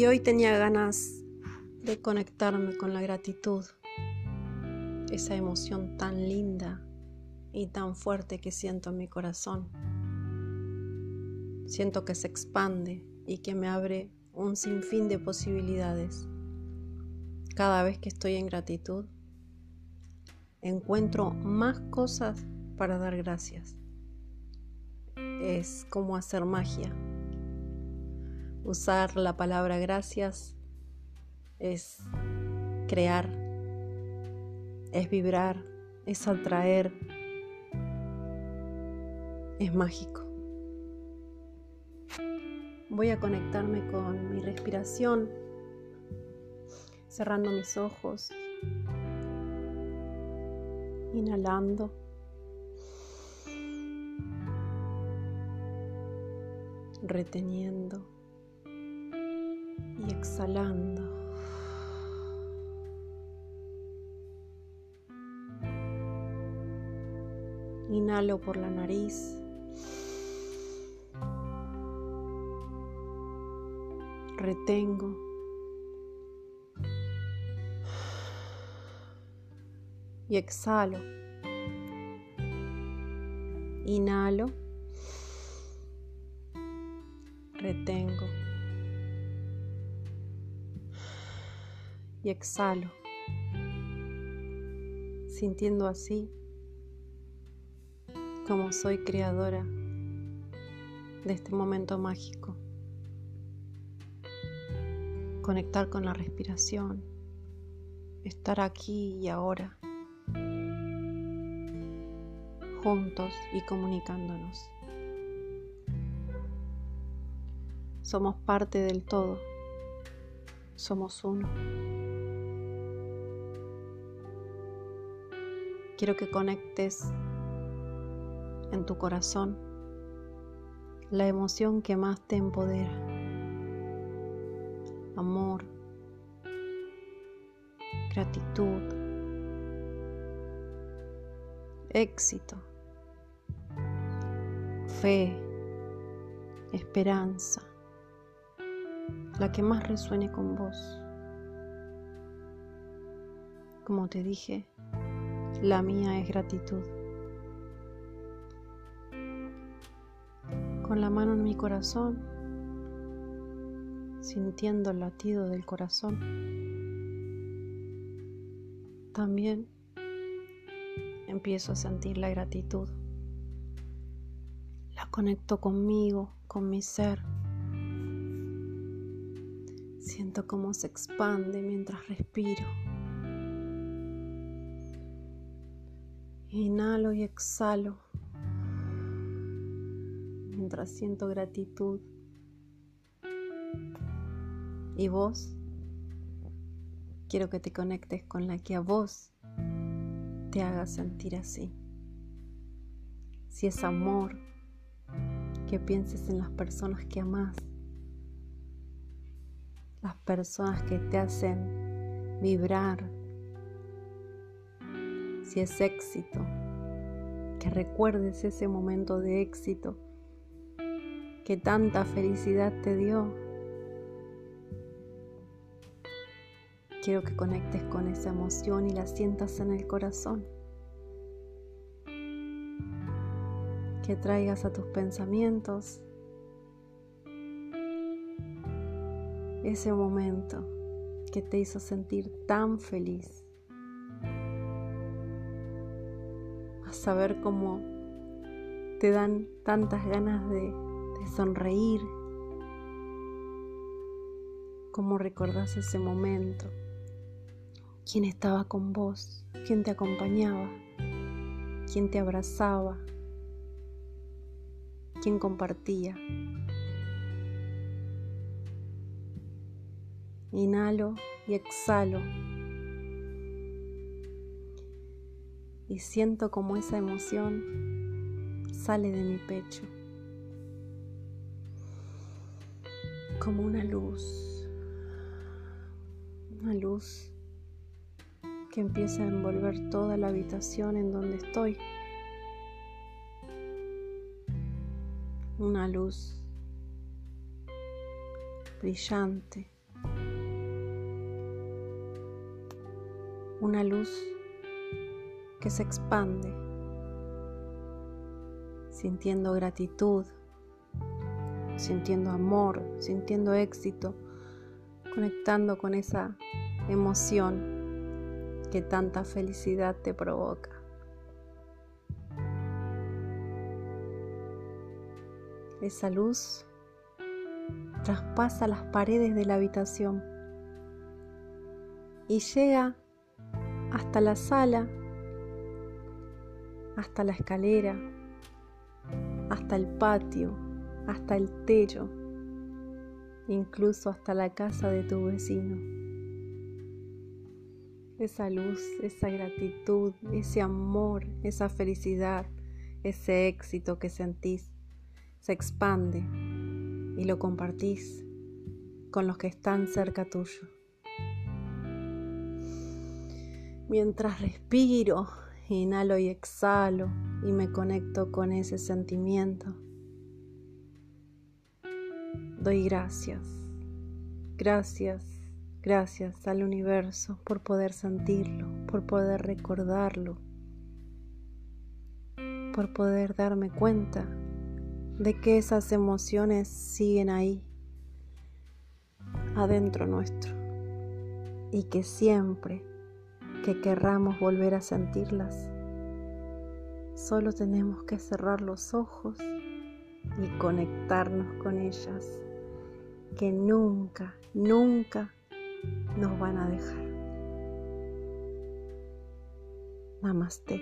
Y hoy tenía ganas de conectarme con la gratitud, esa emoción tan linda y tan fuerte que siento en mi corazón. Siento que se expande y que me abre un sinfín de posibilidades. Cada vez que estoy en gratitud, encuentro más cosas para dar gracias. Es como hacer magia. Usar la palabra gracias es crear, es vibrar, es atraer, es mágico. Voy a conectarme con mi respiración, cerrando mis ojos, inhalando. reteniendo y exhalando. Inhalo por la nariz. Retengo. Y exhalo. Inhalo. Retengo. Y exhalo. Sintiendo así como soy creadora de este momento mágico. Conectar con la respiración, estar aquí y ahora, juntos y comunicándonos. Somos parte del todo, somos uno. Quiero que conectes en tu corazón la emoción que más te empodera. Amor, gratitud, éxito, fe, esperanza, la que más resuene con vos. Como te dije, la mía es gratitud. con la mano en mi corazón, sintiendo el latido del corazón. También empiezo a sentir la gratitud. La conecto conmigo, con mi ser. Siento cómo se expande mientras respiro. Inhalo y exhalo mientras siento gratitud. Y vos, quiero que te conectes con la que a vos te haga sentir así. Si es amor, que pienses en las personas que amas, las personas que te hacen vibrar. Si es éxito, que recuerdes ese momento de éxito que tanta felicidad te dio. Quiero que conectes con esa emoción y la sientas en el corazón. Que traigas a tus pensamientos ese momento que te hizo sentir tan feliz. Saber cómo te dan tantas ganas de de sonreír, cómo recordás ese momento, quién estaba con vos, quién te acompañaba, quién te abrazaba, quién compartía. Inhalo y exhalo. y siento como esa emoción sale de mi pecho, como una luz, una luz que empieza a envolver toda la habitación en donde estoy. Una luz brillante. Una luz que se expande, sintiendo gratitud, sintiendo amor, sintiendo éxito, conectando con esa emoción que tanta felicidad te provoca. Esa luz traspasa las paredes de la habitación y llega hasta la sala, hasta la escalera, hasta el patio, hasta el techo, incluso hasta la casa de tu vecino. Esa luz, esa gratitud, ese amor, esa felicidad, ese éxito que sentís se expande y lo compartís con los que están cerca tuyo. Mientras respiro, inhalo y exhalo y me conecto con ese sentimiento, doy gracias, gracias, gracias al universo por poder sentirlo, por poder recordarlo, por poder darme cuenta de que esas emociones siguen ahí, adentro nuestro, y que siempre que querramos volver a sentirlas, solo tenemos que cerrar los ojos y conectarnos con ellas, que nunca, nunca nos van a dejar. Namaste.